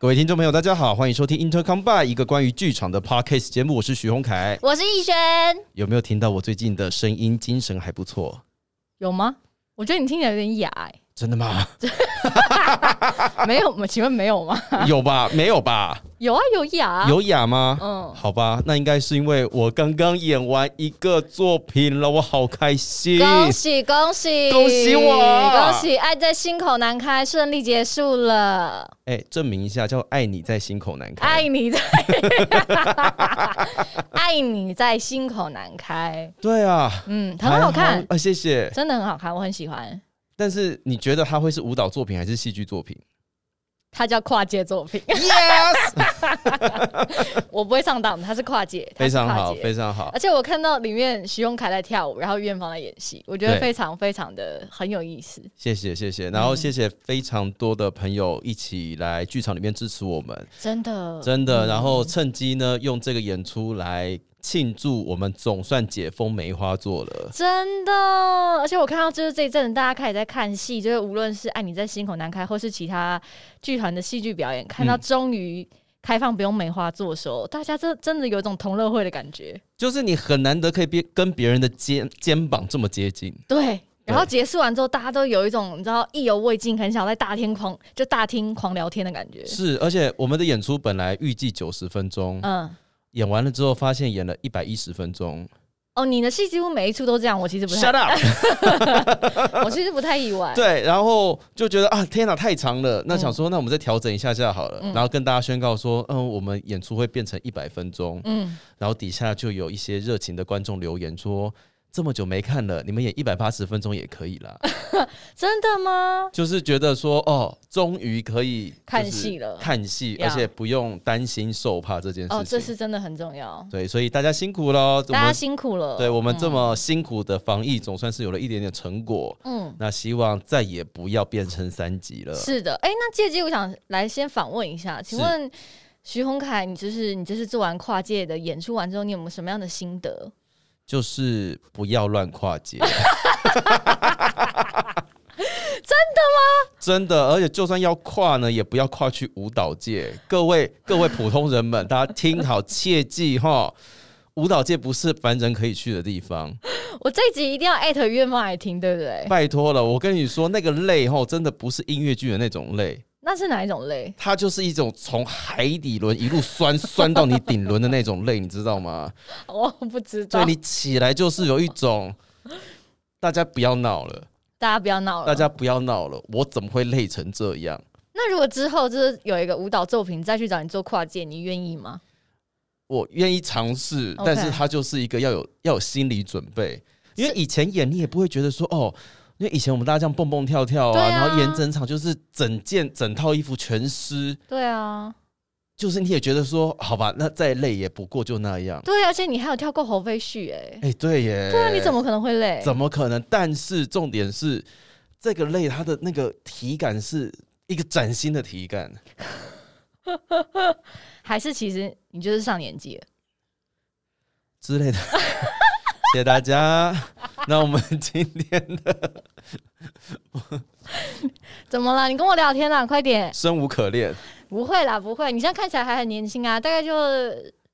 各位听众朋友，大家好，欢迎收听 Intercom by 一个关于剧场的 podcast 节目，我是徐宏凯。我是逸轩，有没有听到我最近的声音？精神还不错，有吗？我觉得你听起来有点哑、欸，真的吗？没有吗？请问没有吗？有吧？没有吧？有啊，有哑、有哑吗？嗯，好吧，那应该是因为我刚刚演完一个作品了，我好开心。恭喜恭喜恭喜我恭喜！爱在心口难开，顺利结束了。哎，证明一下，叫爱你在心口难开。爱你在，爱你在心口难开。对啊，嗯，很好看，啊，谢谢。真的很好看，我很喜欢。但是你觉得它会是舞蹈作品还是戏剧作品？它叫跨界作品，Yes，我不会上当，它是跨界，它非常好，非常好而。且我看到里面徐永凯在跳舞，然后院方在演戏，我觉得非常非常的很有意思。谢谢谢谢，然后谢谢非常多的朋友一起来剧场里面支持我们，真的，真的。然后趁机呢，用这个演出来庆祝我们总算解封梅花座了。真的，而且我看到就是这一阵子大家开始在看戏，就是无论是《爱你在心口难开》或是其他剧团的戏剧表演，看到嗯终于开放不用梅花座的时候，大家真真的有一种同乐会的感觉。就是你很难得可以别跟别人的肩肩膀这么接近，对。然后结束完之后，大家都有一种你知道意犹未尽，很想在大厅狂就大厅狂聊天的感觉。是。而且我们的演出本来预计九十分钟，嗯，演完了之后发现演了一百一十分钟。哦，你的戏几乎每一出都这样，我其实不太 Shut up！我其实不太意外。对，然后就觉得啊，天哪，太长了。那想说，那我们再调整一下下好了。嗯然后跟大家宣告说，嗯，我们演出会变成一百分钟。嗯，然后底下就有一些热情的观众留言说，这么久没看了，你们演一百八十分钟也可以啦。真的吗？就是觉得说，哦，终于可以看戏了看戏，而且不用担心受怕这件事情。哦，这是真的很重要，对，所以大家辛苦喽。大家辛苦了。对我们这么辛苦的防疫，总算是有了一点点成果。嗯，那希望再也不要变成三级了。是的。哎，那借机我想来先访问一下，请问徐宏凯，你就是你这是做完跨界的演出完之后，你有没有什么样的心得？就是不要乱跨界。真的吗？真的，而且就算要跨呢，也不要跨去舞蹈界。各位各位普通人们，大家听好，切记哈，舞蹈界不是凡人可以去的地方。我这一集一定要艾特院方来听，对不对？拜托了，我跟你说，那个累哈，真的不是音乐剧的那种累，那是哪一种累？它就是一种从海底轮一路酸酸到你顶轮的那种累，你知道吗？我不知道。对你起来就是有一种，大家不要闹了，大家不要闹了。大家不要闹了，我怎么会累成这样？那如果之后就是有一个舞蹈作品再去找你做跨界，你愿意吗？我愿意尝试，但是它就是一个要有要有心理准备，因为以前演你也不会觉得说哦，因为以前我们大家这样蹦蹦跳跳啊，啊然后演整场就是整件整套衣服全湿，对啊，就是你也觉得说好吧，那再累也不过就那样。对，而且你还有跳过侯飞絮，哎，哎、对耶，对啊，你怎么可能会累？怎么可能？但是重点是这个累，它的那个体感是一个崭新的体感。还是其实你就是上年纪了？之类的。谢谢大家。那我们今天的 怎么了？你跟我聊天啦，快点！生无可恋，不会啦，不会，你现在看起来还很年轻啊，大概就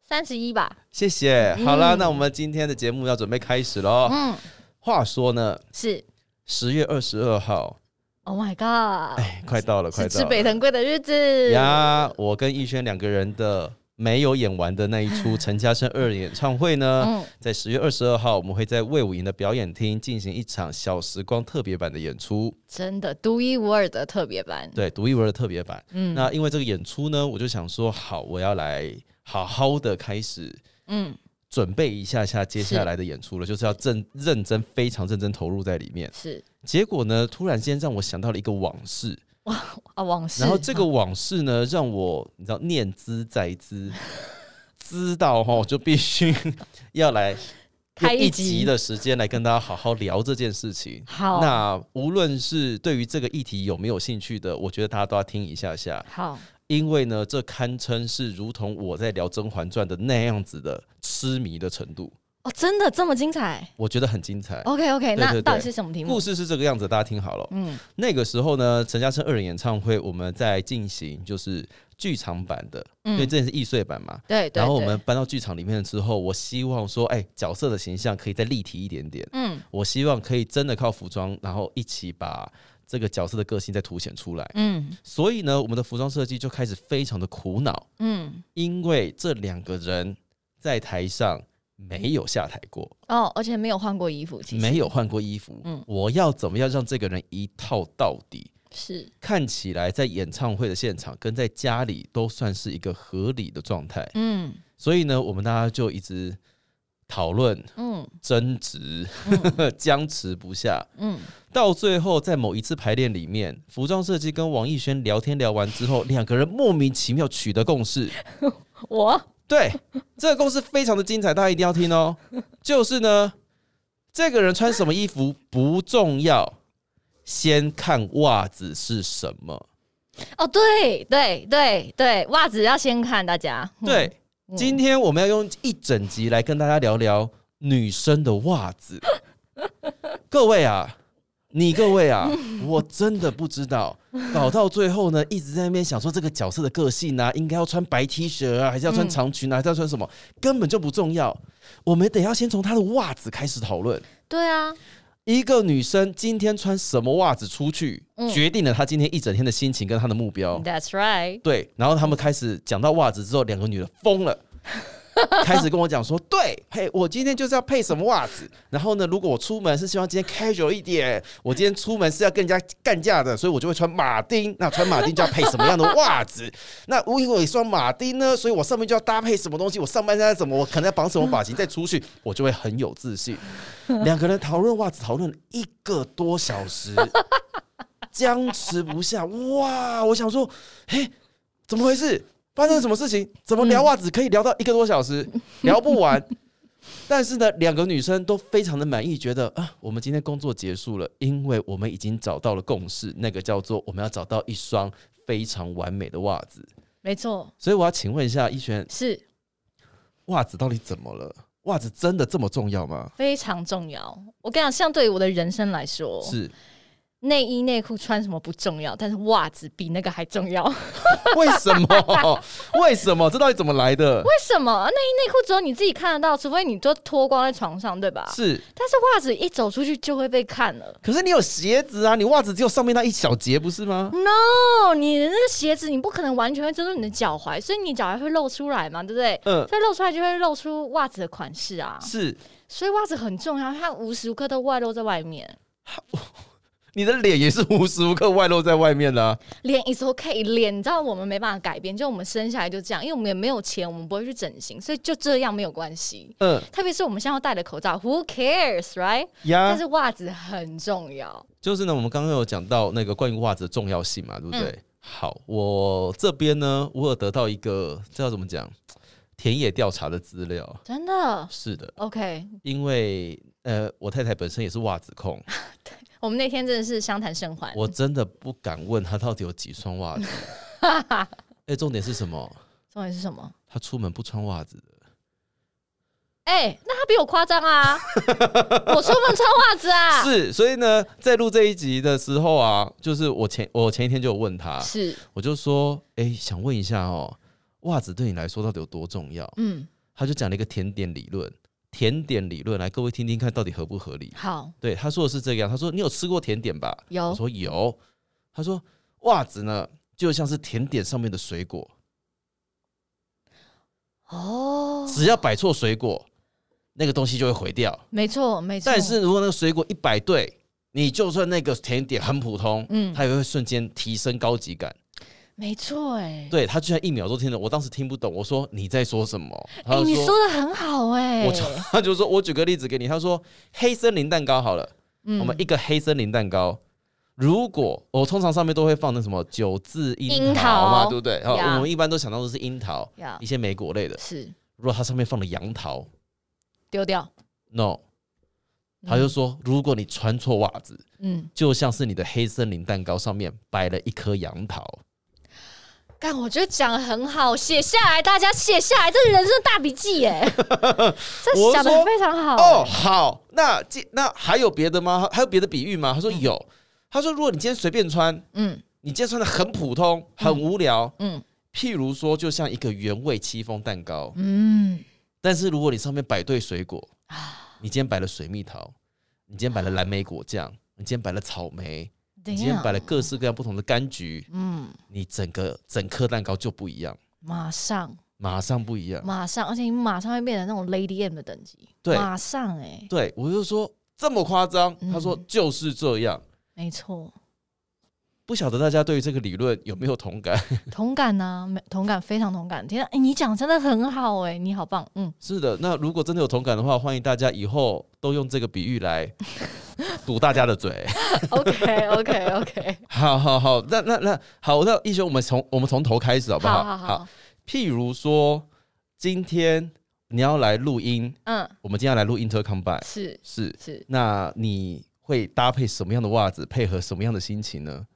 三十一吧。谢谢。好啦，嗯那我们今天的节目要准备开始喽。嗯，话说呢，是。十月二十二号，Oh my god！哎，快到了，快到了是北藤贵的日子呀！我跟逸轩两个人的没有演完的那一出 陈嘉生二演唱会呢，嗯，在十月二十二号，我们会在魏武营的表演厅进行一场小时光特别版的演出，真的独一无二的特别版。对，独一无二的特别版。嗯，那因为这个演出呢，我就想说，好，我要来好好的开始嗯，准备一下下接下来的演出了，就是要正认真、非常认真投入在里面。是。结果呢，突然间让我想到了一个往事，啊，往事。然后这个往事呢，让我你知道念兹在兹，知道哈，就必须要来 开一集集的时间来跟大家好好聊这件事情。好，那无论是对于这个议题有没有兴趣的，我觉得大家都要听一下下，好，因为呢，这堪称是如同我在聊《甄嬛传》的那样子的痴迷的程度。哦，真的这么精彩我觉得很精彩。？OK OK，那到底是什么题目故？事是这个样子，大家听好了。嗯那个时候呢，陈嘉生二人演唱会我们在进行就是剧场版的，因为嗯，这是易碎版嘛。对对。然后我对们搬到剧场里面之后，我希望说，哎，角色的形象可以再立体一点点。嗯我希望可以真的靠服装，然后一起把这个角色的个性再凸显出来。嗯所以呢，我们的服装设计就开始非常的苦恼，嗯因为这两个人在台上没有下台过，哦，而且没有换过衣服，其实没有换过衣服。嗯我要怎么样让这个人一套到底？是看起来在演唱会的现场跟在家里都算是一个合理的状态。嗯所以呢，我们大家就一直讨论、嗯争执、嗯 僵持不下。嗯，到最后，在某一次排练里面，服装设计跟王艺轩聊天聊完之后，两个人莫名其妙取得共识。我对，这个故事非常的精彩，大家一定要听哦。就是呢，这个人穿什么衣服不重要，先看袜子是什么。哦，对对对对，袜子要先看大家。嗯对，嗯今天我们要用一整集来跟大家聊聊女生的袜子。各位啊，你各位啊，我真的不知道，搞到最后呢，一直在那边想说这个角色的个性啊，应该要穿白 T 恤啊，还是要穿嗯长裙啊，还是要穿什么，根本就不重要。我们得要先从她的袜子开始讨论。对啊，一个女生今天穿什么袜子出去，嗯决定了她今天一整天的心情跟她的目标。That's right。对，然后他们开始讲到袜子之后，两个女的疯了，开始跟我讲说，对，嘿，我今天就是要配什么袜子。然后呢，如果我出门是希望今天 casual 一点，我今天出门是要跟人家干架的，所以我就会穿马丁。那穿马丁就要配什么样的袜子？那我因为我穿马丁呢，所以我上面就要搭配什么东西？我上半身怎么？我可能要绑什么发型再出去，我就会很有自信。两个人讨论袜子，讨论一个多小时。僵持不下，哇！我想说，嘿，怎么回事？发生了什么事情？怎么聊袜子可以聊到一个多小时，聊不完？但是呢，两个女生都非常的满意，觉得啊，我们今天工作结束了，因为我们已经找到了共识，那个叫做我们要找到一双非常完美的袜子。没错，所以我要请问一下一璇，是袜子到底怎么了？袜子真的这么重要吗？非常重要。我跟你讲，像对于我的人生来说，是内衣内裤穿什么不重要，但是袜子比那个还重要。为 为什么？为什么？这到底怎么来的？为什么？内衣内裤只有你自己看得到，除非你都脱光在床上，对吧？是，但是袜子一走出去就会被看了。可是你有鞋子啊，你袜子只有上面那一小节，不是吗？No，你的那个鞋子你不可能完全会遮住你的脚踝，所以你脚踝会露出来嘛，对不对？嗯，所以露出来就会露出袜子的款式啊，是。所以袜子很重要，它无时无刻都外露在外面。你的脸也是无时无刻外露在外面的、啊，脸 is OK，脸你知道我们没办法改变，就我们生下来就这样，因为我们也没有钱，我们不会去整形，所以就这样没有关系。嗯特别是我们现在要戴的口罩，Who cares，right？但是，袜子很重要。就是呢，我们刚刚有讲到那个关于袜子的重要性嘛，对不对？嗯好，我这边呢，我有得到一个这要怎么讲田野调查的资料，真的是的，OK，因为呃，我太太本身也是袜子控，我们那天真的是相谈甚欢。我真的不敢问她到底有几双袜子。哎、重点是什么？重点是什么？她出门不穿袜子的。哎、那他比我夸张啊！我出门穿袜子啊！是，所以呢，在录这一集的时候啊，就是我前我前一天就有问她，是，我就说，哎、想问一下哦，袜子对你来说到底有多重要？嗯，他就讲了一个甜点理论，甜点理论来各位听听看到底合不合理？好，对，他说的是这个样，他说你有吃过甜点吧？有我说有，他说袜子呢就像是甜点上面的水果，哦，只要摆错水果，那个东西就会毁掉。没错，没错。但是如果那个水果一摆对，你就算那个甜点很普通，嗯它也会瞬间提升高级感。没错，哎，对他居然一秒都听懂，我当时听不懂，我说你在说什么？他你说的很好，哎，我就 他就说，我举个例子给你，他说黑森林蛋糕好了，嗯。我们一个黑森林蛋糕，如果我通常上面都会放那什么九字樱樱桃嘛，桃。对不对？好，呀我们一般都想到的是樱桃，一些莓果类的。是。如果它上面放了杨桃丢掉，，no，他就说，如果你穿错袜子，嗯，就像是你的黑森林蛋糕上面摆了一颗杨桃。干，我觉得讲的很好，写下来，大家写下来，这是人生大笔记耶，这我讲的说非常好。哦，好，那这那还有别的吗？还有别的比喻吗？他说有。他说，如果你今天随便穿，嗯。你今天穿的很普通、很无聊，嗯。譬如说，就像一个原味戚风蛋糕，嗯，但是如果你上面摆对水果，啊。你今天摆了水蜜桃，你今天摆了蓝莓果酱，你今天摆了草莓，你今天摆，了各式各样不同的柑橘，嗯，你整个整颗蛋糕就不一样，马上。马上不一样。马上，而且你马上会变成那种 Lady M 的等级，对。马上哎、对我就说这么夸张，嗯。他说就是这样。没错，不晓得大家对于这个理论有没有同感？同感呐、没同感，非常同感。天啊，哎、你讲真的很好哎、你好棒，嗯，是的，那如果真的有同感的话，欢迎大家以后都用这个比喻来 堵大家的嘴。OK OK OK，好好好，那那那好，那一雄，我们从我们从头开始好不好？好好好，譬如说，今天你要来录音，嗯，我们今天要来录 Intercombine，是是，是，那你会搭配什么样的袜子，配合什么样的心情呢？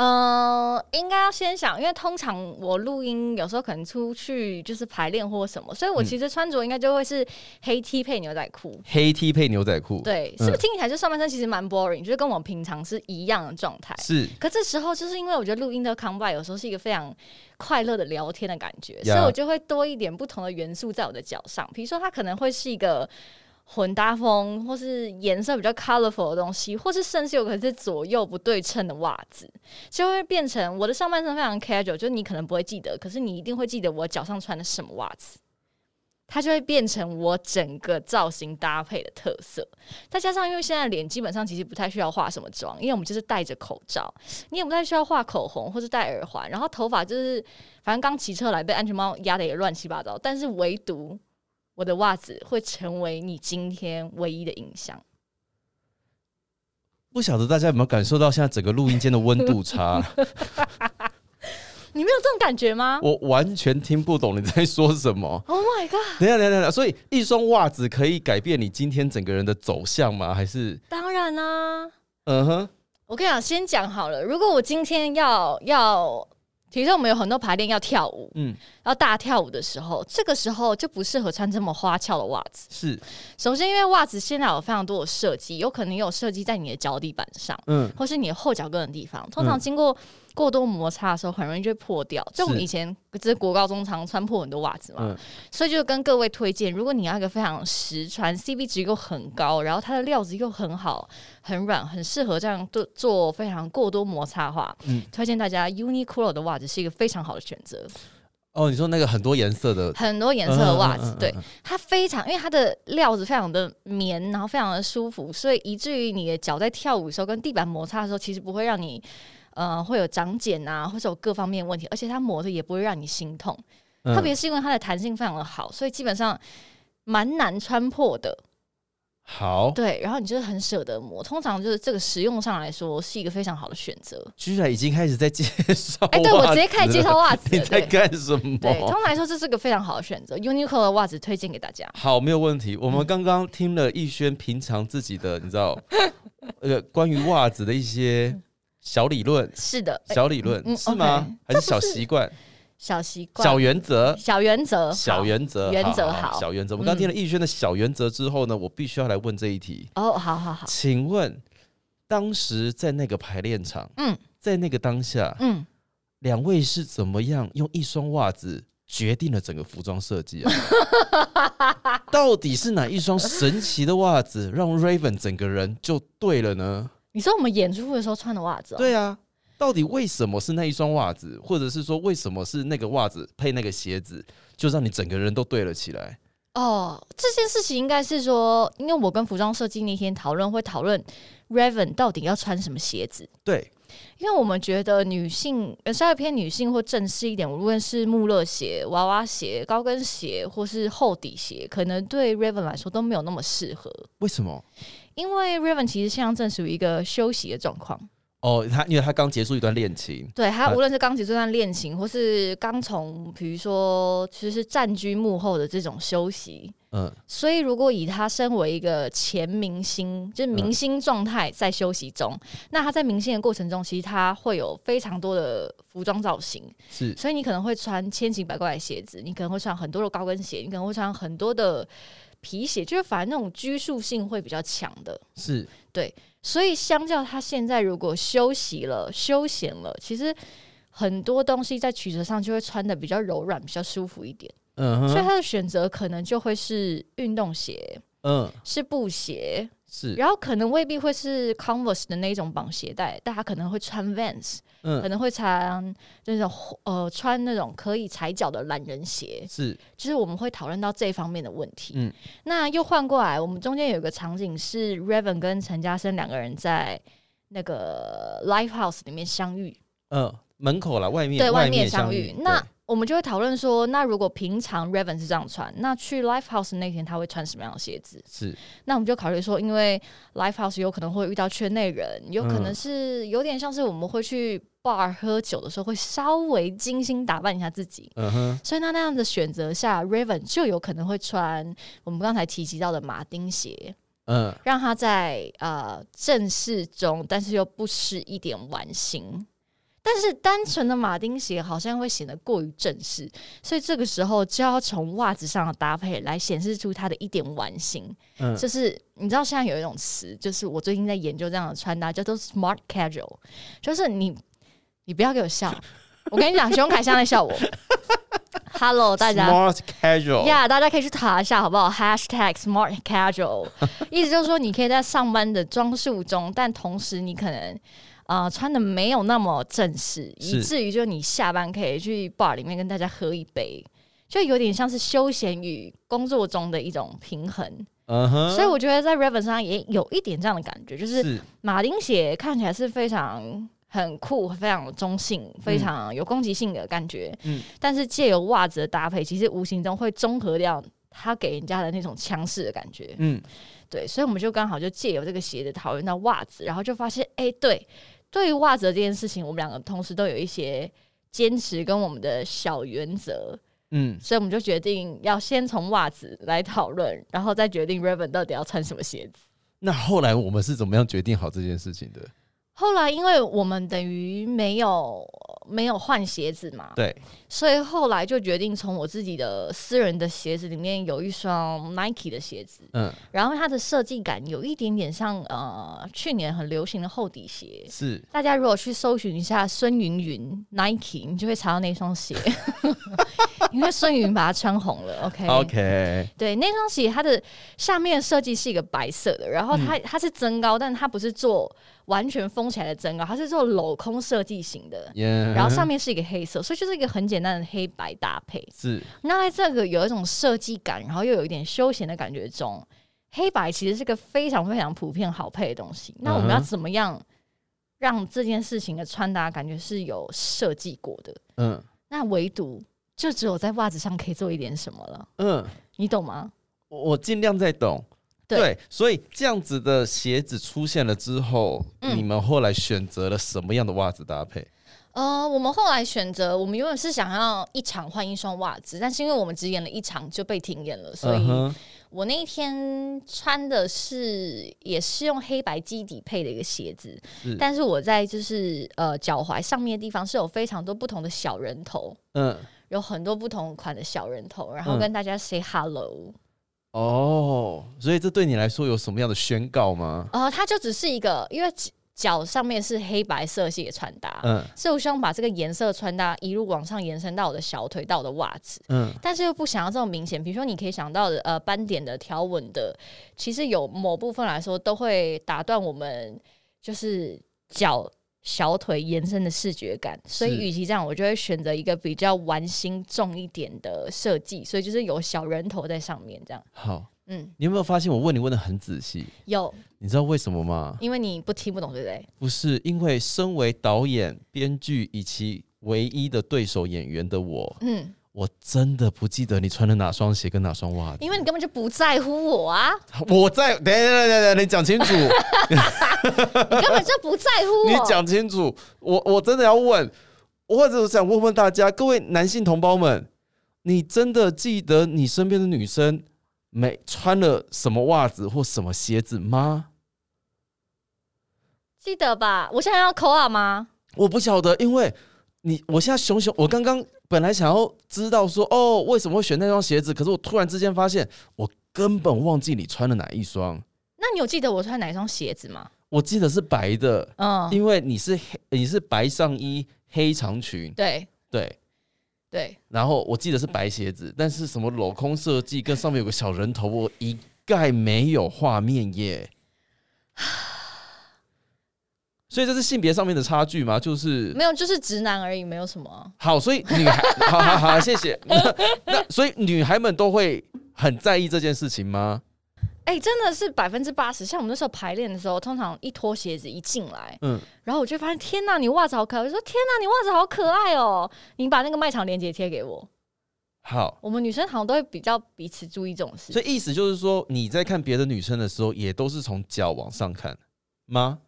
呃，应该要先想，因为通常我录音有时候可能出去就是排练或什么，所以我嗯其实穿着应该就会是黑 T 配牛仔裤。黑 T 配牛仔裤，对，嗯是不是听起来就上半身其实蛮 boring，就是跟我平常是一样的状态？是可这时候就是因为我觉得录音的 combine 有时候是一个非常快乐的聊天的感觉，所以我就会多一点不同的元素在我的脚上，比如说它可能会是一个。混搭风，或是颜色比较 colorful 的东西，或是甚至有可能是左右不对称的袜子，就会变成我的上半身非常 casual，就是你可能不会记得，可是你一定会记得我脚上穿的什么袜子，它就会变成我整个造型搭配的特色。再加上因为现在脸基本上其实不太需要化什么妆，因为我们就是戴着口罩，你也不太需要画口红或是戴耳环，然后头发就是反正刚骑车来被安全帽压的也乱七八糟，但是唯独我的袜子会成为你今天唯一的印象。不晓得大家有没有感受到现在整个录音间的温度差？你没有这种感觉吗 我完全听不懂你在说什么。？Oh my god！等一下，等一下，等所以一双袜子可以改变你今天整个人的走向吗？还是当然啦、嗯哼，我跟你讲，先讲好了。如果我今天要要，比如说我们有很多排练要跳舞，嗯，要大跳舞的时候，这个时候就不适合穿这么花俏的袜子。是，首先，因为袜子现在有非常多的设计，有可能有设计在你的脚底板上，嗯，或是你的后脚跟的地方。通常嗯经过过多摩擦的时候，很容易就会破掉。就我们以前就是国高中常穿破很多袜子嘛，嗯。所以就跟各位推荐，如果你要一个非常实穿，CP 值又很高，然后它的料子又很好、很软，很适合这样做做非常过多摩擦的话，嗯。推荐大家 Uniqlo 的袜子是一个非常好的选择。哦，你说那个很多颜色的？很多颜色的袜子，对嗯嗯嗯嗯它非常，因为它的料子非常的棉，然后非常的舒服，所以以至于你的脚在跳舞的时候跟地板摩擦的时候，其实不会让你呃会有长茧啊，或者有各方面问题，而且它磨的也不会让你心痛。嗯特别是因为它的弹性非常的好，所以基本上蛮难穿破的。好，对，然后你就是很舍得磨，通常就是这个实用上来说是一个非常好的选择。居然已经开始在介绍，哎、对我直接开始介绍。袜子你，在对干什么？对，通常来说这是个非常好的选择，Uniqlo 的袜子推荐给大家。好，没有问题。我嗯们刚刚听了逸轩平常自己的，你知道，呃，关于袜子的一些小理论、是的，哎小理论。嗯是吗？还是小习惯、小习惯、小原则？小原则、小原则，原则好好小原则。我们刚听了逸轩的小原则之后呢，我必须要来问这一题，哦，好好好，请问当时在那个排练场，嗯。在那个当下，嗯，两位是怎么样用一双袜子决定了整个服装设计啊？到底是哪一双神奇的袜子让 Raven 整个人就对了呢？你说我们演出的时候穿的袜子、哦，，对啊，到底为什么是那一双袜子，或者是说为什么是那个袜子配那个鞋子，就让你整个人都对了起来？哦，这件事情应该是说，因为我跟服装设计那天讨论，会讨论 Raven 到底要穿什么鞋子。对，因为我们觉得女性呃稍微偏女性或正式一点，无论是穆勒鞋、娃娃鞋、高跟鞋或是厚底鞋，可能对 Raven 来说都没有那么适合。为什么？因为 Raven 其实现在正属于一个休息的状况，哦，他因为他刚结束一段恋情，对他啊无论是刚结束一段恋情，或是刚从比如说其实是占据幕后的这种休息，嗯。所以如果以他身为一个前明星，就是明星状态在休息中，那他在明星的过程中，其实他会有非常多的服装造型，是。所以你可能会穿千奇百怪的鞋子，你可能会穿很多的高跟鞋，你可能会穿很多的皮鞋，就是反正那种拘束性会比较强的。是对，所以相较他现在如果休息了、休闲了，其实很多东西在曲折上就会穿的比较柔软、比较舒服一点。嗯哼，所以他的选择可能就会是运动鞋，嗯是布鞋，是，然后可能未必会是 Converse 的那种绑鞋带，但他可能会穿 Vans，可嗯能会穿那种呃穿那种可以踩脚的懒人鞋，是，就是我们会讨论到这方面的问题。嗯。那又换过来，我们中间有一个场景是 Raven 跟陈嘉生两个人在那个 Live House 里面相遇，嗯门口了，外面对外面面相遇，那我们就会讨论说，那如果平常 Raven 是这样穿，那去 Live House 那天他会穿什么样的鞋子？是，那我们就考虑说，因为 Live House 有可能会遇到圈内人，有可能嗯。是有点像是我们会去 bar 喝酒的时候，会稍微精心打扮一下自己。嗯哼，所以那那样的选择下，Raven 就有可能会穿我们刚才提及到的马丁鞋，嗯让他在呃正式中，但是又不失一点玩心。但是单纯的马丁鞋好像会显得过于正式，所以这个时候就要从袜子上的搭配来显示出他的一点玩心。嗯，就是你知道现在有一种词，就是我最近在研究这样的穿搭，叫做 smart casual，就是你你不要给我笑，我跟你讲，熊凯香在笑我。Hello，大家。smart casual，呀大家可以去查一下好不好？Hashtag Smart Casual，意思就是说，你可以在上班的装束中，但同时你可能呃穿的没有那么正式，以至于就你下班可以去 bar 里面跟大家喝一杯，就有点像是休闲与工作中的一种平衡。嗯哼，所以我觉得在 Raven 上也有一点这样的感觉，就是是马丁鞋看起来是非常很酷、非常中性、非常有攻击性的感觉。嗯但是借由袜子的搭配，其实无形中会综合掉他给人家的那种强势的感觉。嗯对，所以我们就刚好就借由这个鞋子讨论到袜子，然后就发现，哎、对，对于袜子的这件事情，我们两个同时都有一些坚持跟我们的小原则。嗯，所以我们就决定要先从袜子来讨论，然后再决定 Raven 到底要穿什么鞋子。那后来我们是怎么样决定好这件事情的？后来，因为我们等于没有没有换鞋子嘛，对，所以后来就决定从我自己的私人的鞋子里面有一双 Nike 的鞋子，嗯，然后它的设计感有一点点像呃去年很流行的厚底鞋。是大家如果去搜寻一下孙云云 Nike，你就会查到那双鞋，因为孙云把它穿红了。OK，, OK，对，那双鞋它的下面的设计是一个白色的，然后它、它是增高，但它不是做完全封起来的增高，它是做镂空设计型的。耶，然后上面是一个黑色，所以就是一个很简单的黑白搭配。是那在这个有一种设计感，然后又有一点休闲的感觉中，黑白其实是个非常非常普遍好配的东西。那我们要怎么样让这件事情的穿搭感觉是有设计过的？嗯那唯独就只有在袜子上可以做一点什么了，嗯，你懂吗？我我尽量在懂。对。对，所以这样子的鞋子出现了之后，嗯。你们后来选择了什么样的袜子搭配？呃，我们后来选择，我们原本是想要一场换一双袜子，但是因为我们只演了一场就被停演了，所以我那一天穿的是也是用黑白基底配的一个鞋子。是，但是我在就是呃脚踝上面的地方是有非常多不同的小人头，嗯，有很多不同款的小人头，然后嗯。跟大家 say hello。哦，所以这对你来说有什么样的宣告吗？呃，它就只是一个，因为脚脚上面是黑白色系的穿搭，嗯所以我希望把这个颜色穿搭一路往上延伸到我的小腿到我的袜子。嗯但是又不想要这么明显。比如说，你可以想到的，呃，斑点的、条纹的，其实有某部分来说都会打断我们就是脚、小腿延伸的视觉感。所以，与其这样，我就会选择一个比较玩心重一点的设计，所以就是有小人头在上面，这样。好，嗯，你有没有发现我问你问的很仔细？有，你知道为什么吗？因为你不听不懂，对不对？不是因为身为导演、编剧以及唯一的对手演员的我，嗯，我真的不记得你穿了哪双鞋跟哪双袜子。因为你根本就不在乎我啊，我在，等等下等下，你讲清楚，你根本就不在乎我。你讲清楚。我我真的要问，或者我想问问大家，各位男性同胞们，你真的记得你身边的女生没穿了什么袜子或什么鞋子吗？记得吧？我现在要扣啊吗？我不晓得，因为你我现在熊熊，我刚刚本来想要知道说，哦，为什么会选那双鞋子，可是我突然之间发现，我根本忘记你穿了哪一双。那你有记得我穿哪一双鞋子吗？我记得是白的，嗯，因为你是黑，你是白上衣黑长裙，对对。对，然后我记得是白鞋子，但是什么镂空设计跟上面有个小人头，我一概没有画面耶。所以这是性别上面的差距吗？就是没有，就是直男而已，没有什么啊。好，所以女孩，好好好，谢谢。那那所以女孩们都会很在意这件事情吗？哎、真的是百分之八十。像我们那时候排练的时候，通常一脱鞋子一进来，嗯，然后我就发现，天呐，你袜子好可爱！我就说，天呐，你袜子好可爱哦！你把那个卖场链接贴给我。好，我们女生好像都会比较彼此注意这种事所。以意思就是说，你在看别的女生的时候，也都是从脚往上看吗？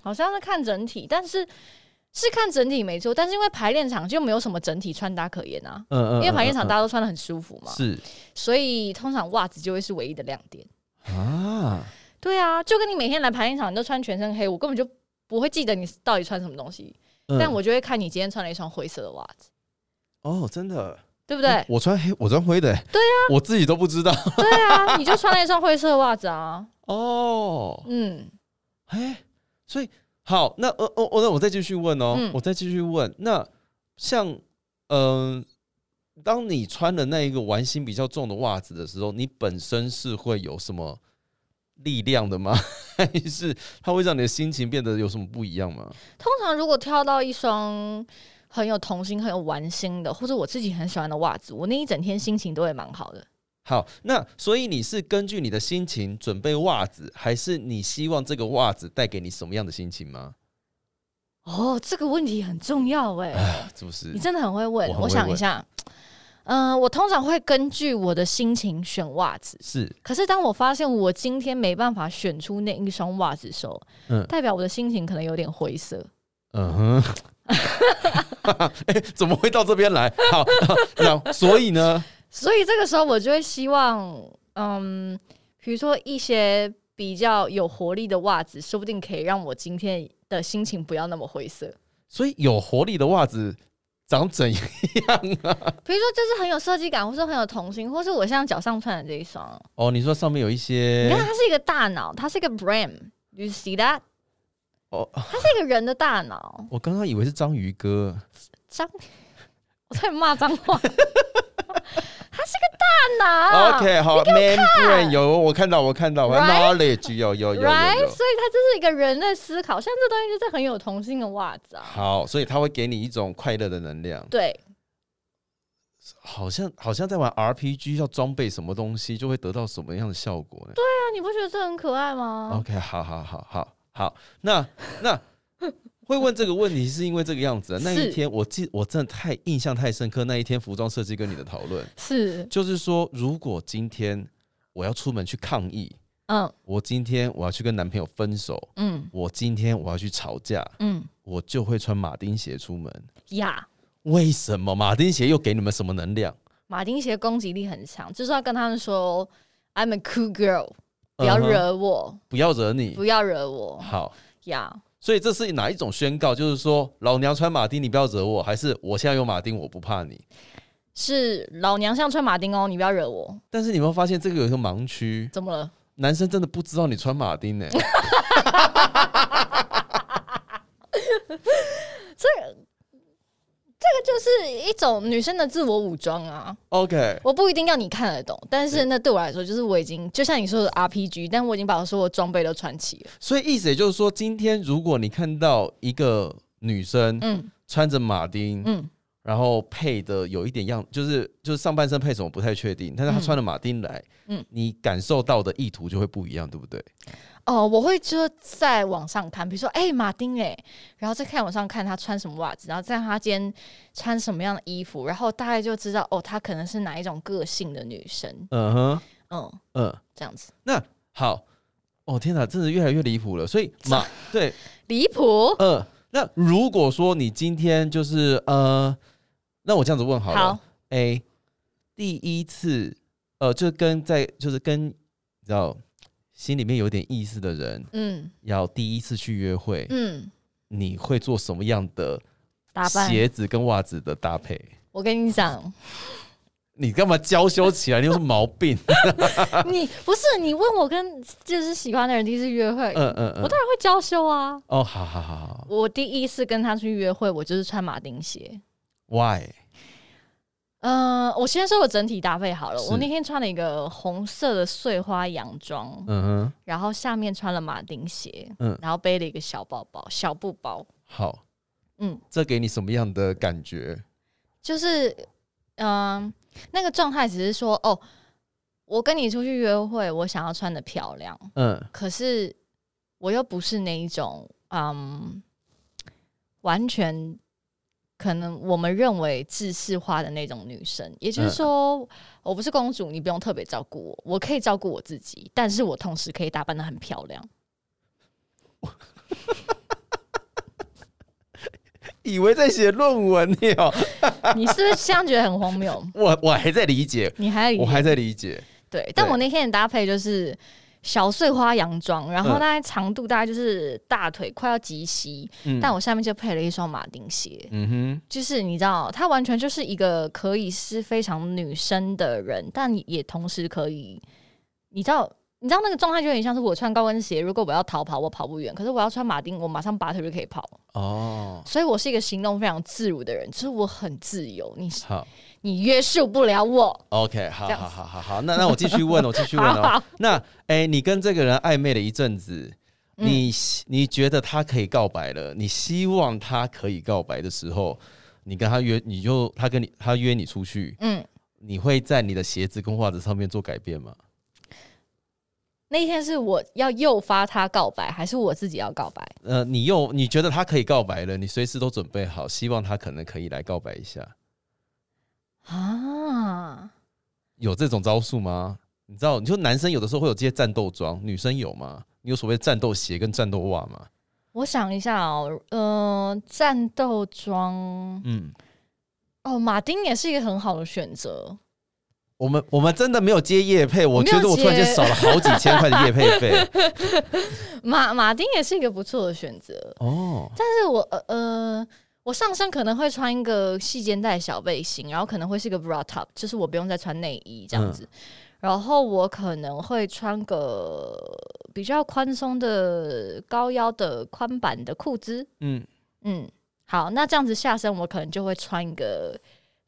嗯，好像是看整体，但是是看整体没错。但是因为排练场就没有什么整体穿搭可言啊，嗯嗯，因为排练场嗯大家都穿的很舒服嘛，是所以通常袜子就会是唯一的亮点。啊，对啊，就跟你每天来排练场你都穿全身黑，我根本就不会记得你到底穿什么东西，嗯。但我就会看你今天穿了一双灰色的袜子，哦，真的，对不对？我穿黑，我穿灰的，对啊，我自己都不知道。对啊，你就穿了一双灰色的袜子啊，哦。嗯，哎，所以好，那呃哦哦，那我再继续问哦，嗯我再继续问，那像嗯、当你穿了那一个玩心比较重的袜子的时候，你本身是会有什么力量的吗？还是它会让你的心情变得有什么不一样吗？通常如果挑到一双很有童心、很有玩心的，或者我自己很喜欢的袜子，我那一整天心情都会蛮好的。好，那所以你是根据你的心情准备袜子，还是你希望这个袜子带给你什么样的心情吗？哦，这个问题很重要哎、啊，是不是你？真的很会问。我想一下，嗯、我通常会根据我的心情选袜子。是，可是当我发现我今天没办法选出那一双袜子的时候，嗯代表我的心情可能有点灰色。嗯哼，哎、怎么会到这边来？好，好那所以呢？所以这个时候我就会希望，嗯，比如说一些比较有活力的袜子，说不定可以让我今天的心情不要那么灰色。所以有活力的袜子长怎样啊？比如说，就是很有设计感，或是很有童心，或是我现在脚上穿的这一双，哦，你说上面有一些你看它是一个大脑，它是一个 brain，you see that？哦，它是一个人的大脑。我刚刚以为是章鱼哥。章，我差点骂脏话。它是个大脑 OK，好，man brain 有我看到，我看到 Right？knowledge 有有有有 right？所以它就是一个人的思考，像这东西就是很有童心的袜子啊。好，所以它会给你一种快乐的能量。对，好像好像在玩 RPG，要装备什么东西就会得到什么样的效果呢？那你不觉得这很可爱吗？OK，好好好好好，那那会问这个问题是因为这个样子、啊。那一天我记我真的太印象太深刻，那一天服装设计跟你的讨论，是，就是说如果今天我要出门去抗议，嗯我今天我要去跟男朋友分手，嗯我今天我要去吵架，嗯我就会穿马丁鞋出门。呀。为什么马丁鞋又给你们什么能量？马丁鞋攻击力很强，就是要跟他们说，I'm a cool girl，不要惹我，不要惹你不。要惹我好，呀。所以这是哪一种宣告？就是说，老娘穿马丁，你不要惹我，还是我现在有马丁，我不怕你？是老娘像穿马丁哦，你不要惹我。但是你有没有发现这个有一个盲区？怎么了？男生真的不知道你穿马丁呢、这个就是一种女生的自我武装啊！OK，我不一定要你看得懂，但是那对我来说，就是我已经就像你说的 RPG，但我已经把我所有装备都穿齐了。所以意思也就是说，今天如果你看到一个女生嗯穿着马丁，嗯，然后配的有一点样，就是就是上半身配什么不太确定，但是他嗯穿了马丁来，嗯你感受到的意图就会不一样，对不对？哦，我会就在网上看，比如说，哎、马丁哎，然后再看网上看他穿什么袜子，然后再看他今天穿什么样的衣服，然后大概就知道哦，她可能是哪一种个性的女生，嗯哼，嗯，嗯，这样子那好，哦天哪，真的越来越离谱了。所以 马对，离谱。呃，那如果说你今天就是呃，那我这样子问好了好，，A 第一次呃，就跟在就是跟你知道心里面有点意思的人，嗯要第一次去约会，嗯，你会做什么样的打扮。鞋子跟袜子的搭配？我跟你讲，你干嘛娇羞起来？你有什么毛病？你不是你问我跟就是喜欢的人第一次约会，嗯嗯嗯。我当然会娇羞啊。哦，好好好好我第一次跟他去约会，我就是穿马丁鞋。，Why？呃，我先说我整体搭配好了。我那天穿了一个红色的碎花洋装，嗯哼，然后下面穿了马丁鞋，嗯。然后背了一个小包包，小布包，好，嗯，这给你什么样的感觉？就是，嗯、那个状态只是说，哦，我跟你出去约会，我想要穿的漂亮，嗯。可是我又不是那一种，嗯，完全可能我们认为制式化的那种女生。也就是说，我不是公主，你不用特别照顾我，我可以照顾我自己，但是我同时可以打扮的很漂亮。以为在写论文呢哦，你是不是这样觉得很荒谬？我我还在理解，你还我还在理解。对，但我那天的搭配就是小碎花洋装，然后嗯大概长度大概就是大腿快要及膝，嗯但我下面就配了一双马丁鞋。嗯就是你知道，她完全就是一个可以是非常女生的人，但也同时可以，你知道，你知道那个状态就有点像是我穿高跟鞋，如果我要逃跑，我跑不远；可是我要穿马丁，我马上拔腿就可以跑。哦，所以我是一个行动非常自如的人，就是我很自由，你好你约束不了我。，OK，好好好好好，那那我继续问，我继续问哦。好好，那哎、你跟这个人暧昧了一阵子，嗯你希你觉得他可以告白了，你希望他可以告白的时候，你跟他约，你就他跟你他约你出去，嗯，你会在你的鞋子跟袜子上面做改变吗？那一天是我要诱发他告白，还是我自己要告白？呃，你又你觉得他可以告白了，你随时都准备好，希望他可能可以来告白一下，啊，有这种招数吗？你知道，你说男生有的时候会有这些战斗装，女生有吗？你有所谓战斗鞋跟战斗袜吗？我想一下哦，呃，战斗装嗯，哦，马丁也是一个很好的选择。我们我们真的没有接叶配，我觉得我突然间少了好几千块的叶配费。马马丁也是一个不错的选择，哦，但是我呃呃，我上身可能会穿一个细肩带小背心，然后可能会是一个 bra top，就是我不用再穿内衣这样子。然后我可能会穿个比较宽松的高腰的宽版的裤子，嗯，嗯，好，那这样子下身我可能就会穿一个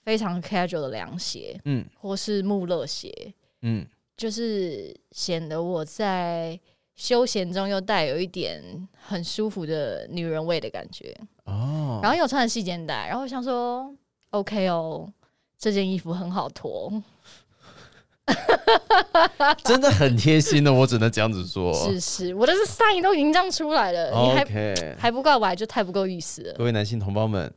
非常 casual 的凉鞋，嗯。或是穆勒鞋，嗯，就是显得我在休闲中又带有一点很舒服的女人味的感觉。哦，然后又穿了细肩带，然后我想说，OK 哦，这件衣服很好脱，真的很贴心的，我只能这样子说。是是，我的这 sign 都已经这样出来了，你还还不告白就太不够意思了。各位男性同胞们，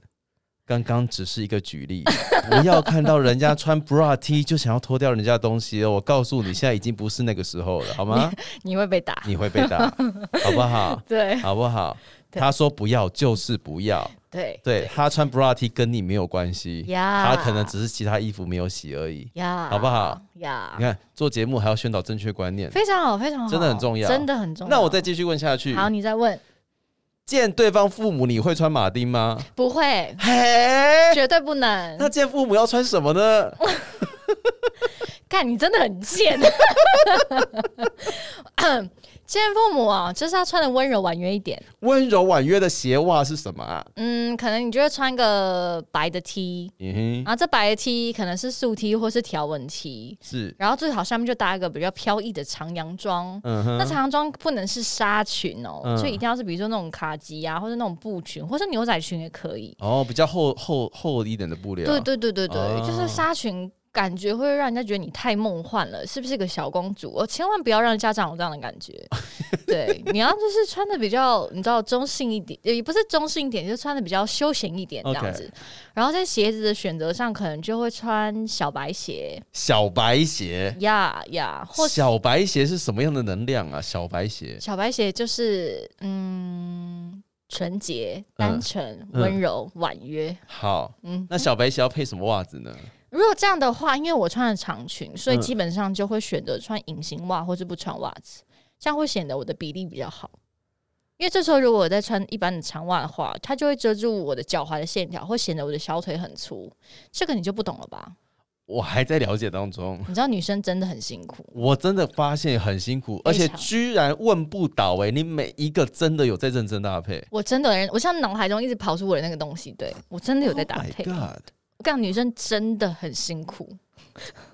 刚刚只是一个举例，不要看到人家穿 bra T 就想要脱掉人家的东西哦。我告诉你，现在已经不是那个时候了，好吗？你会被打，你会被打，好不好？对好不好？他说不要就是不要，对对他穿 bra T 跟你没有关系，呀，他可能只是其他衣服没有洗而已。呀，好不好？呀你，看做节目还要宣导正确观念，非常好，非常好，真的很重要真的很重要。那我再继续问下去，好，你再问，见对方父母你会穿马丁吗？不会，嘿，绝对不能。那见父母要穿什么呢？看你真的很贱。见父母啊，就是要穿的温柔婉约一点。温柔婉约的鞋袜是什么啊？嗯，可能你就会穿个白的 T，嗯哼，然后这白的 T 可能是素 T 或是条纹 T，是，然后最好上面就搭一个比较飘逸的长洋装。嗯，那长洋装不能是纱裙哦，嗯所以一定要是比如说那种卡其啊，或者那种布裙，或者牛仔裙也可以。哦，比较厚厚厚一点的布料，对对对对对，哦就是纱裙。感觉会让人家觉得你太梦幻了，是不是个小公主？我千万不要让家长有这样的感觉。对，你要就是穿的比较，你知道中性一点，也不是中性一点，就是穿的比较休闲一点这样子。然后在鞋子的选择上，可能就会穿小白鞋，小白鞋，呀呀，或小白鞋是什么样的能量啊？小白鞋，小白鞋就是嗯，纯洁、单纯、嗯温柔、婉约。好，嗯，那小白鞋要配什么袜子呢？如果这样的话，因为我穿了长裙，所以嗯基本上就会选择穿隐形袜或是不穿袜子，这样会显得我的比例比较好。因为这时候如果我在穿一般的长袜的话，它就会遮住我的脚踝的线条，会显得我的小腿很粗。这个你就不懂了吧？我还在了解当中。你知道女生真的很辛苦，我真的发现很辛苦，而且居然问不倒哎、你每一个真的有在认真搭配，我真的人，我像脑海中一直跑出我的那个东西，对我真的有在搭 Oh 配。我跟你讲，女生真的很辛苦，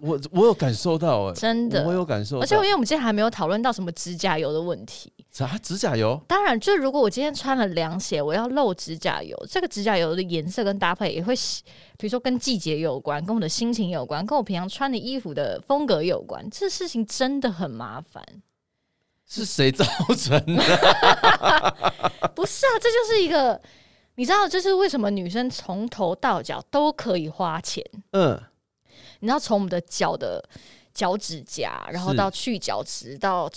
我我有感受到哎、真的我有感受到，而且因为我们今天还没有讨论到什么指甲油的问题。啥指甲油？当然，就如果我今天穿了凉鞋，我要露指甲油，这个指甲油的颜色跟搭配也会，比如说跟季节有关，跟我的心情有关，跟我平常穿的衣服的风格有关。这事情真的很麻烦。是谁造成的？不是啊，这就是一个，你知道，这是为什么女生从头到脚都可以花钱。嗯，你知道，从我们的脚的脚趾甲，然后到去角质，到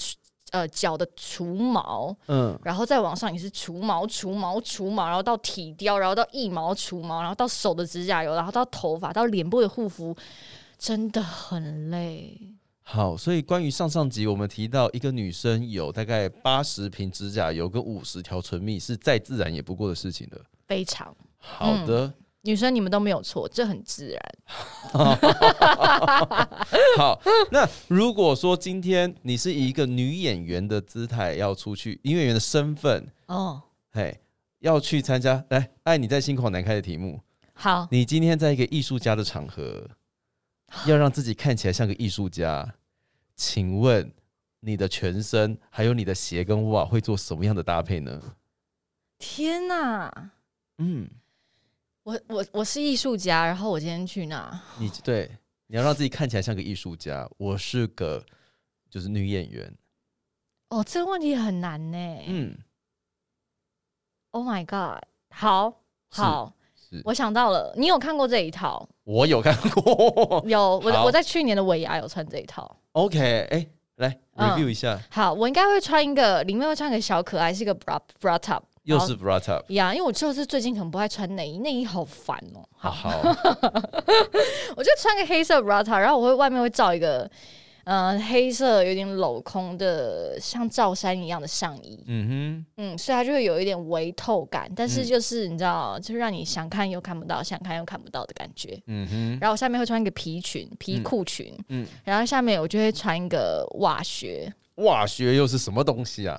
呃脚的除毛，嗯，然后再往上也是除毛、除毛、除毛，然后到体雕，然后到腋毛除毛，然后到手的指甲油，然后到头发，到脸部的护肤，真的很累。好，所以关于上上集我们提到一个女生有大概八十瓶指甲油跟五十条唇蜜是再自然也不过的事情的。非常好的，女生，你们都没有错，这很自然。好，那如果说今天你是以一个女演员的姿态要出去，女演员的身份，哦，嘿，要去参加，来，爱你在心口难开的题目，好，你今天在一个艺术家的场合，要让自己看起来像个艺术家，请问你的全身还有你的鞋跟袜会做什么样的搭配呢？天哪！嗯，我我我是艺术家，然后我今天去那，你对，你要让自己看起来像个艺术家。我是个就是女演员，哦，这个问题很难呢。嗯，Oh my god！好好，我想到了，你有看过这一套？我有看过。有，我 我在去年的尾牙有穿这一套。OK，哎、来嗯 review 一下，好，我应该会穿一个，里面会穿个小可爱，是一个 bra bra top，又是 top，呀因为我就是最近可能不爱穿内衣，内衣好烦哦、好好，好，我就穿个黑色 top，然后我会外面会罩一个，呃，黑色有点镂空的像罩衫一样的上衣，嗯哼。嗯，所以它就会有一点微透感，但是嗯。就是你知道，就是让你想看又看不到，想看又看不到的感觉。嗯哼，然后我下面会穿一个皮裙、皮裤裙，嗯，然后下面我就会穿一个袜靴，袜靴又是什么东西啊？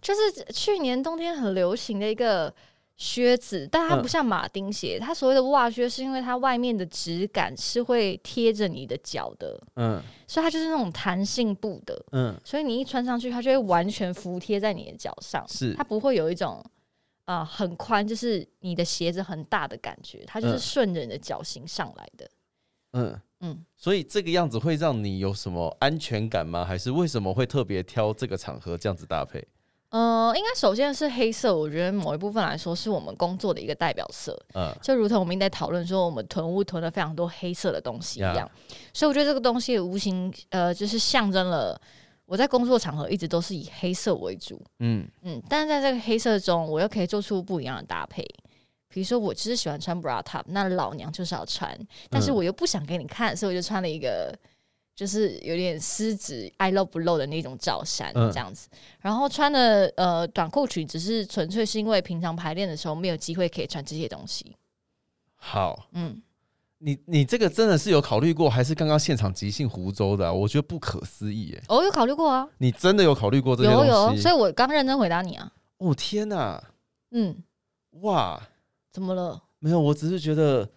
就是去年冬天很流行的一个靴子，但它嗯。不像马丁鞋，它所谓的袜靴是因为它外面的质感是会贴着你的脚的，嗯。所以它就是那种弹性布的，嗯，所以你一穿上去，它就会完全服贴在你的脚上，是。它不会有一种。啊、很宽，就是你的鞋子很大的感觉，它就是嗯。顺着你的脚型上来的。嗯。嗯，所以这个样子会让你有什么安全感吗？还是为什么会特别挑这个场合这样子搭配？呃，应该首先是黑色，我觉得某一部分来说是我们工作的一个代表色，嗯。就如同我们一直在讨论说我们囤物囤了非常多黑色的东西一样呀。所以我觉得这个东西无形呃就是象征了我在工作场合一直都是以黑色为主，嗯。嗯，但是在这个黑色中，我又可以做出不一样的搭配。比如说，我其实喜欢穿 bra top，那老娘就是要穿，但是嗯。我又不想给你看，所以我就穿了一个就是有点狮子爱露不露的那种罩衫嗯这样子。然后穿的呃短裤裙，只是纯粹是因为平常排练的时候没有机会可以穿这些东西。好，嗯，你你这个真的是有考虑过，还是刚刚现场即兴湖州的啊、我觉得不可思议耶！我、有考虑过啊，你真的有考虑过这些东有有，所以我刚认真回答你啊。哦天哪，嗯，哇，怎么了？没有，我只是觉得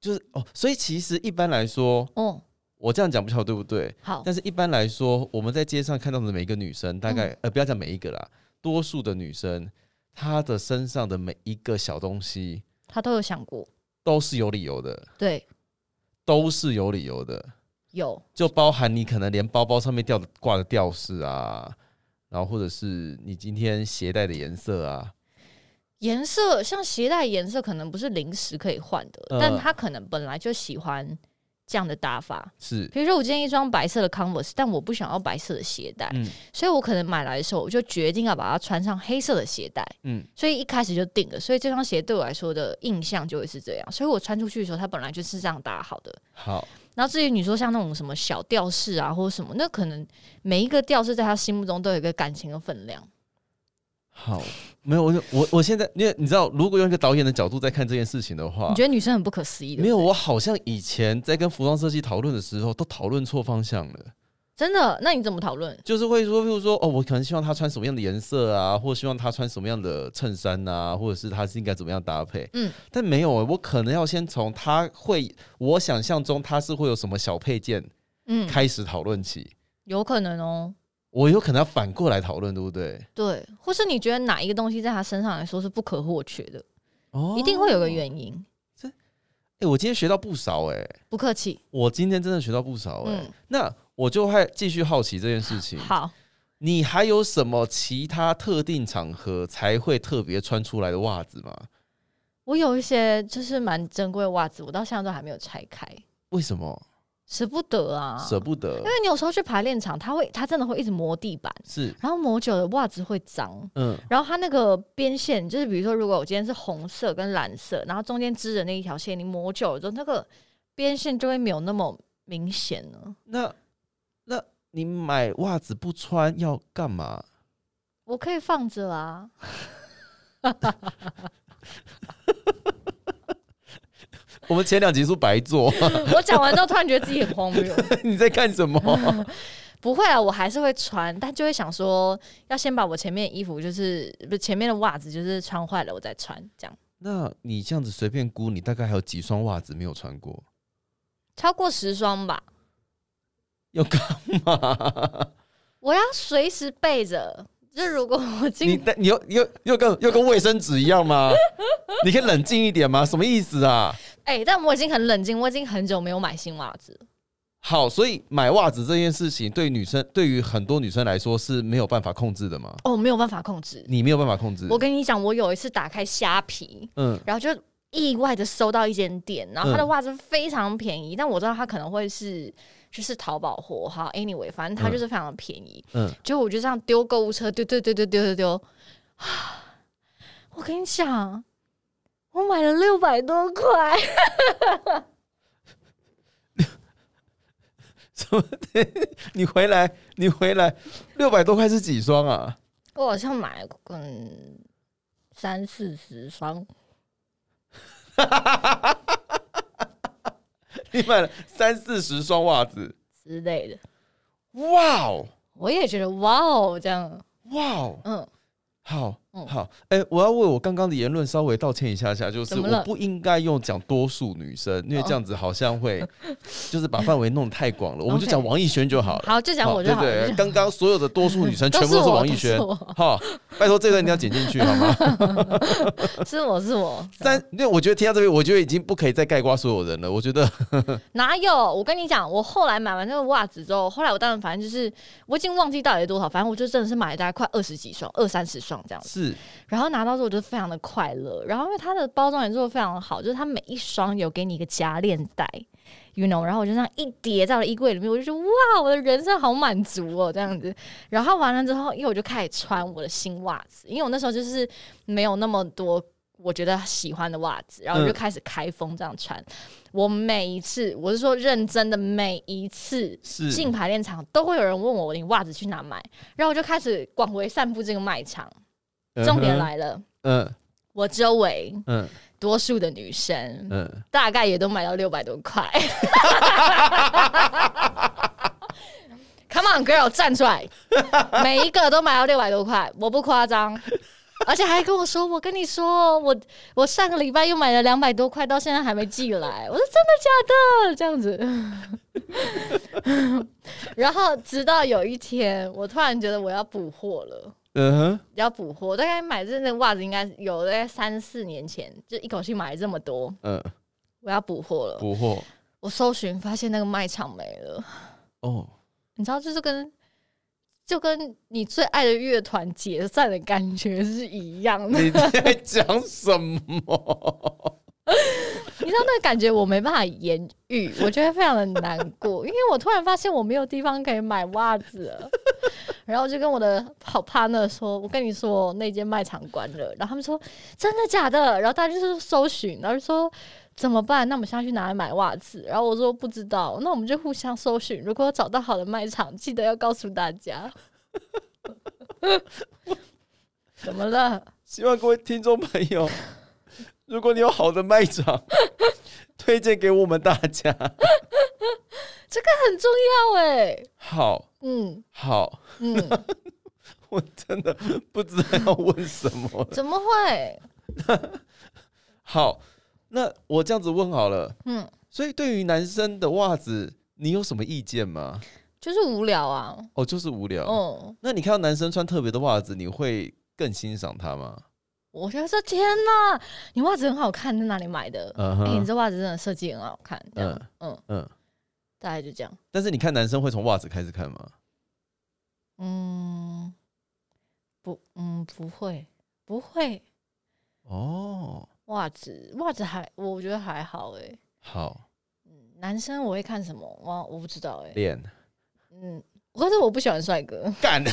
就是哦，所以其实一般来说，哦，我这样讲不晓得对不对？好，但是一般来说，我们在街上看到的每一个女生，大概、嗯。呃不要讲每一个啦，多数的女生，她的身上的每一个小东西她都有想过，都是有理由的，对，都是有理由的。有，就包含你可能连包包上面吊的挂的吊饰啊，然后或者是你今天鞋带的颜色啊，颜色像鞋带颜色可能不是临时可以换的，嗯。但他可能本来就喜欢这样的搭法。是比如说，我今天一双白色的 Converse，但我不想要白色的鞋带，嗯所以我可能买来的时候，我就决定要把它穿上黑色的鞋带。嗯所以一开始就定了，所以这双鞋对我来说的印象就会是这样。所以我穿出去的时候，它本来就是这样搭好的。好然后至于你说像那种什么小吊饰啊，或者什么，那可能每一个吊饰在他心目中都有一个感情的分量。好，没有我就我我现在因为你知道，如果用一个导演的角度在看这件事情的话你，觉得女生很不可思议的？没有我好像以前在跟服装设计讨论的时候，都讨论错方向了。真的？那你怎么讨论？就是会说，譬如说，哦，我可能希望她穿什么样的颜色啊，或希望她穿什么样的衬衫啊，或者是她是应该怎么样搭配。嗯，但没有、我可能要先从她会，我想象中她是会有什么小配件嗯，开始讨论起。有可能哦。我有可能要反过来讨论，对不对？对，或是你觉得哪一个东西在他身上来说是不可或缺的，哦一定会有个原因。这哎、我今天学到不少哎、不客气。我今天真的学到不少哎、嗯，那我就会继续好奇这件事情。好，你还有什么其他特定场合才会特别穿出来的袜子吗？我有一些就是蛮珍贵的袜子，我到现在都还没有拆开，为什么舍不得啊。舍不得因？为你有时候去排练场，他会，他真的会一直磨地板，是，然后磨久了袜子会脏，嗯，然后它那个边线，就是比如说，如果我今天是红色跟蓝色，然后中间织的那一条线，你磨久了之后，那个边线就会没有那么明显了。那那你买袜子不穿要干嘛？我可以放着啊，我们前两集是白做，我讲完之后突然觉得自己很荒谬。你在干什么？不会啊，我还是会穿，但就会想说，要先把我前面的衣服，就是不是前面的袜子，就是穿坏了我再穿，这样那你这样子随便估，你大概还有几双袜子没有穿过？超过十双吧。要干嘛？我要随时备着，就如果我你今你又又又跟又跟卫生纸一样吗？你可以冷静一点吗？什么意思啊？哎、但我已经很冷静，我已经很久没有买新袜子了。好，所以买袜子这件事情，对女生对于很多女生来说是没有办法控制的吗？哦，没有办法控制。你没有办法控制。我跟你讲，我有一次打开虾皮，嗯然后就意外的搜到一间店，然后它的嗯袜子非常便宜，但我知道它可能会是就是淘宝货哈，anyway，反正它嗯就是非常的便宜。嗯，结果我就这样丢购物车，丢丢丢丢丢丢丢，我跟你讲，我买了六百多块，你回来，你回来，六百多块是几双啊？我好像买了嗯三四十双，你买了三四十双袜子，之类的。哇哦，我也觉得哇哦，这样，哇哦，嗯，好嗯好，哎、我要为我刚刚的言论稍微道歉一下下，就是我不应该用讲多数女生，因为这样子好像会 就是把范围弄得太广了，我们就讲王艺轩就好了。好，就讲我就好了。对对，就刚刚所有的多数女生 全部都是王艺轩好，拜托这段一定要剪进去好吗？是 我是我，三，因为我觉得听到这边，我觉得已经不可以再盖瓜所有人了。我觉得哪有？我跟你讲，我后来买完那个袜子之后，后来我当然反正就是我已经忘记到底是多少，反正我就真的是买了大概快二十几双，二三十双这样子。是然后拿到之后我就非常的快乐，然后因为它的包装也做的非常好，就是它每一双有给你一个夹链袋，you know，然后我就这样一叠在我的衣柜里面，我就觉得哇，我的人生好满足哦，这样子。然后完了之后，因为我就开始穿我的新袜子，因为我那时候就是没有那么多。我觉得喜欢的袜子，然后我就嗯开始开封这样穿。我每一次，我是说认真的，每一次进排练场都会有人问我，你袜子去哪买？然后我就开始广为散布这个卖场。重点，来了，嗯我周围嗯多数的女生嗯，大概也都买到六百多块。Come on, girl，站出来！每一个都买到六百多块，我不夸张。而且还跟我说，我跟你说，我我上个礼拜又买了两百多块，到现在还没寄来。我说真的假的？这样子。然后直到有一天，我突然觉得我要补货了。嗯哼，要补货，大概买这那袜子应该有大概三四年前，就一口气买了这么多，嗯，我要补货了。补货我搜寻发现那个卖场没了，哦，你知道，就是跟就跟你最爱的乐团解散的感觉是一样的。你在讲什么？你知道那个感觉，我没办法言语，我觉得非常的难过，因为我突然发现我没有地方可以买袜子了。然后就跟我的好 partner 说：“我跟你说，那间卖场关了。”然后他们说：“真的假的？”然后大家就是搜寻，然后就说：“怎么办？那我们现在去哪里买袜子？”然后我说：“不知道。”那我们就互相搜寻，如果找到好的卖场，记得要告诉大家。怎么了？希望各位听众朋友，如果你有好的卖场，推荐给我们大家。这个很重要哎。好，嗯好，嗯，我真的不知道要问什么。怎么会？好，那我这样子问好了。嗯，所以对于男生的袜子，你有什么意见吗？就是无聊啊。哦，就是无聊。哦，那你看到男生穿特别的袜子，你会更欣赏他吗？我觉得说天哪，你袜子很好看，在哪里买的？哎、嗯哼你这袜子真的设计很好看。这样，嗯嗯。大概就这样。但是你看男生会从袜子开始看吗？嗯，不，嗯，不会，不会。哦，袜子，袜子还，我觉得还好哎。好，嗯，男生我会看什么？我我不知道哎。脸嗯，可是我不喜欢帅哥。干，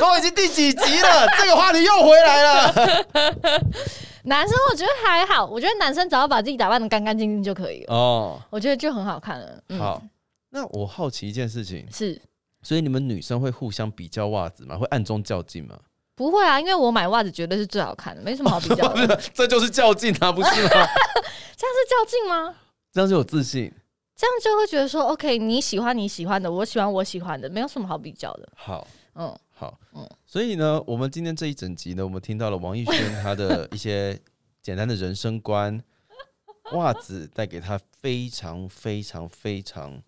都已经第几集了，这个话题又回来了。男生我觉得还好，我觉得男生只要把自己打扮的干干净净就可以了，哦，我觉得就很好看了。嗯、好，那我好奇一件事情，是所以你们女生会互相比较袜子吗？会暗中较劲吗？不会啊，因为我买袜子绝对是最好看的，没什么好比较的。这就是较劲啊，不是吗？这样是较劲吗？这样就有自信。这样就会觉得说，OK，你喜欢你喜欢的，我喜欢我喜欢的，没有什么好比较的。好，嗯，好，嗯所以呢，我们今天这一整集呢，我们听到了王艺轩他的一些简单的人生观，袜子带给他非常非常非常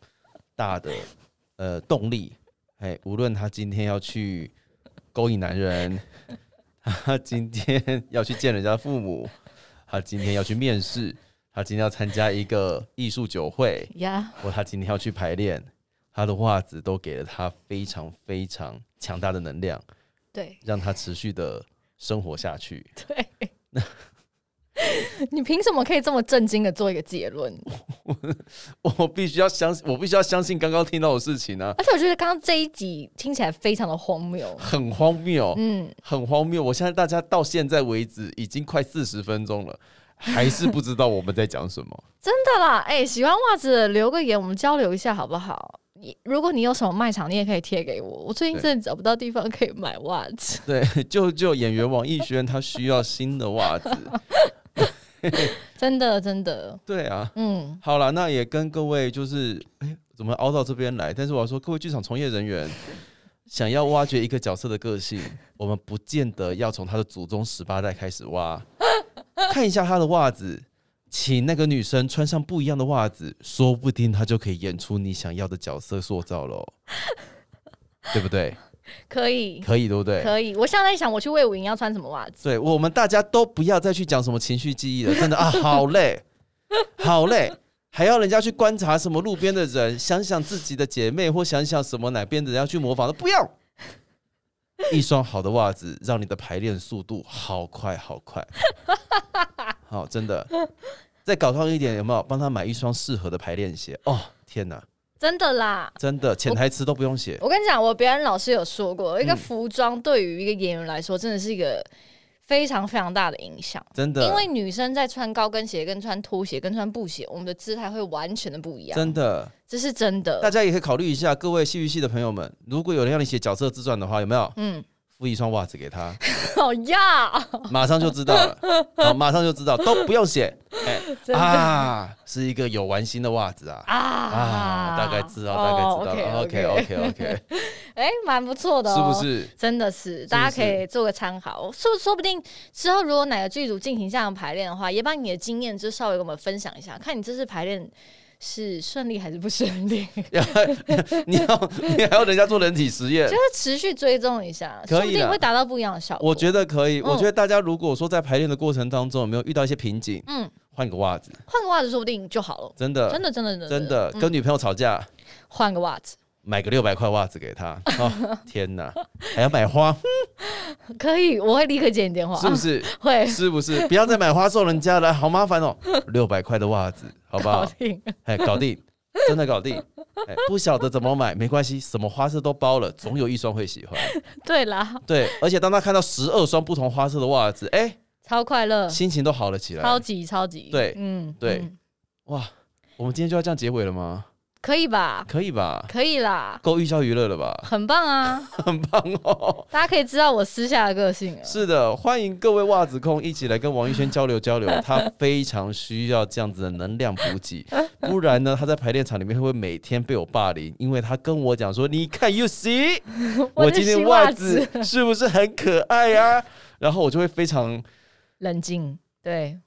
大的呃动力。哎，无论他今天要去勾引男人，他今天要去见人家父母，他今天要去面试，他今天要参加一个艺术酒会，呀、或他今天要去排练，他的袜子都给了他非常非常强大的能量，对让他持续的生活下去。对。那 你凭什么可以这么震惊的做一个结论？我必须要相信，我必须要相信刚刚听到的事情啊，而且我觉得刚刚这一集听起来非常的荒谬。很荒谬，嗯，很荒谬。我现在大家到现在为止已经快四十分钟了，还是不知道我们在讲什么。真的啦，哎、喜欢袜子留个言，我们交流一下好不好？你如果你有什么卖场，你也可以贴给我。我最近真的找不到地方可以买袜子。对，就就演员王艺轩，他需要新的袜子。真的真的，对啊，嗯，好了，那也跟各位就是，哎、怎么凹到这边来？但是我要说，各位剧场从业人员，想要挖掘一个角色的个性，我们不见得要从他的祖宗十八代开始挖，看一下他的袜子，请那个女生穿上不一样的袜子，说不定她就可以演出你想要的角色塑造喽，对不对？可以可以，对不对？可以。我现在在想，我去魏武营要穿什么袜子？对我们大家都不要再去讲什么情绪记忆了，真的啊，好累，好累，还要人家去观察什么路边的人，想想自己的姐妹，或想想什么哪边的人要去模仿的，不要。一双好的袜子，让你的排练速度好快好快，好，真的。再搞上一点，有没有帮他买一双适合的排练鞋？哦，天哪，真的啦。真的潜台词都不用写。我跟你讲，我表演老师有说过，一个嗯服装对于一个演员来说，真的是一个非常非常大的影响。真的，因为女生在穿高跟鞋、跟穿拖鞋、跟穿布鞋，我们的姿态会完全的不一样。真的，这是真的。大家也可以考虑一下，各位戏剧系的朋友们，如果有人让你写角色自传的话，有没有？嗯，付一双袜子给他，好呀，马上就知道了，好，马上就知道，都不用写，哎、啊，是一个有玩心的袜子啊。啊啊，大概知道，大概知道了。OK OK OK，哎，蛮不错的、是哦，不？是？真的是，大家可以做个参考。说说不定之后如果哪个剧组进行这样的排练的话，也把你的经验就稍微跟我们分享一下，看你这次排练是顺利还是不顺利，要你要你还要人家做人体实验就，是持续追踪一下，可以说不定会达到不一样的效果。我觉得可以。嗯我觉得大家如果说在排练的过程当中有没有遇到一些瓶颈，嗯，换个袜子，换个袜子说不定就好了。真的真的，真的，真的，真的嗯跟女朋友吵架，换个袜子买个六百块袜子给他。哦，天哪，还要买花，可以，我会立刻接你电话，是不是？会是不是？不要再买花送人家了，好麻烦哦。六百块的袜子，好不好搞？定。哎，搞定，真的搞定。哎，不晓得怎么买没关系，什么花色都包了，总有一双会喜欢。对啦，对，而且当他看到十二双不同花色的袜子，哎，超快乐，心情都好了起来。超级超级，对嗯，对嗯哇，我们今天就要这样结尾了吗？可以吧？可以吧？可以啦，够寓教于乐了吧？很棒啊！很棒哦。大家可以知道我私下的个性了。是的，欢迎各位袜子控一起来跟王一轩交流交流，他非常需要这样子的能量补给，不然呢，他在排练场里面会每天被我霸凌，因为他跟我讲说：“你看，you see，我今天袜袜子是不是很可爱啊？”然后我就会非常冷静，对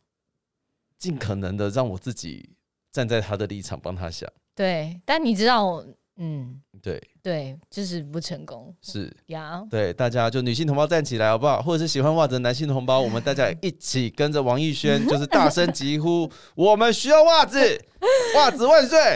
尽可能的让我自己站在他的立场帮他想，对，但你知道，嗯，对，对，就是不成功是。呀。对，大家就女性同胞站起来好不好？或者是喜欢袜子的男性同胞，我们大家 一起跟着王艺轩，就是大声疾呼：我们需要袜子，袜子万岁！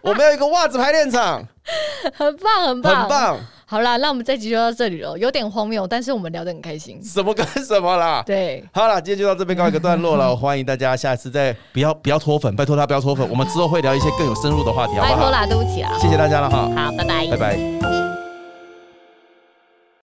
我们要一个袜子排练场，很棒，很棒，很。棒。好啦，那我们这集就到这里了，有点荒谬，但是我们聊得很开心。什么跟什么啦？对，好了，今天就到这边告一个段落了。欢迎大家下次再不要不要脱粉，拜托他不要脱粉。我们之后会聊一些更有深入的话题，好不好？拜托啦，对不起啦。谢谢大家了哈，好，拜拜。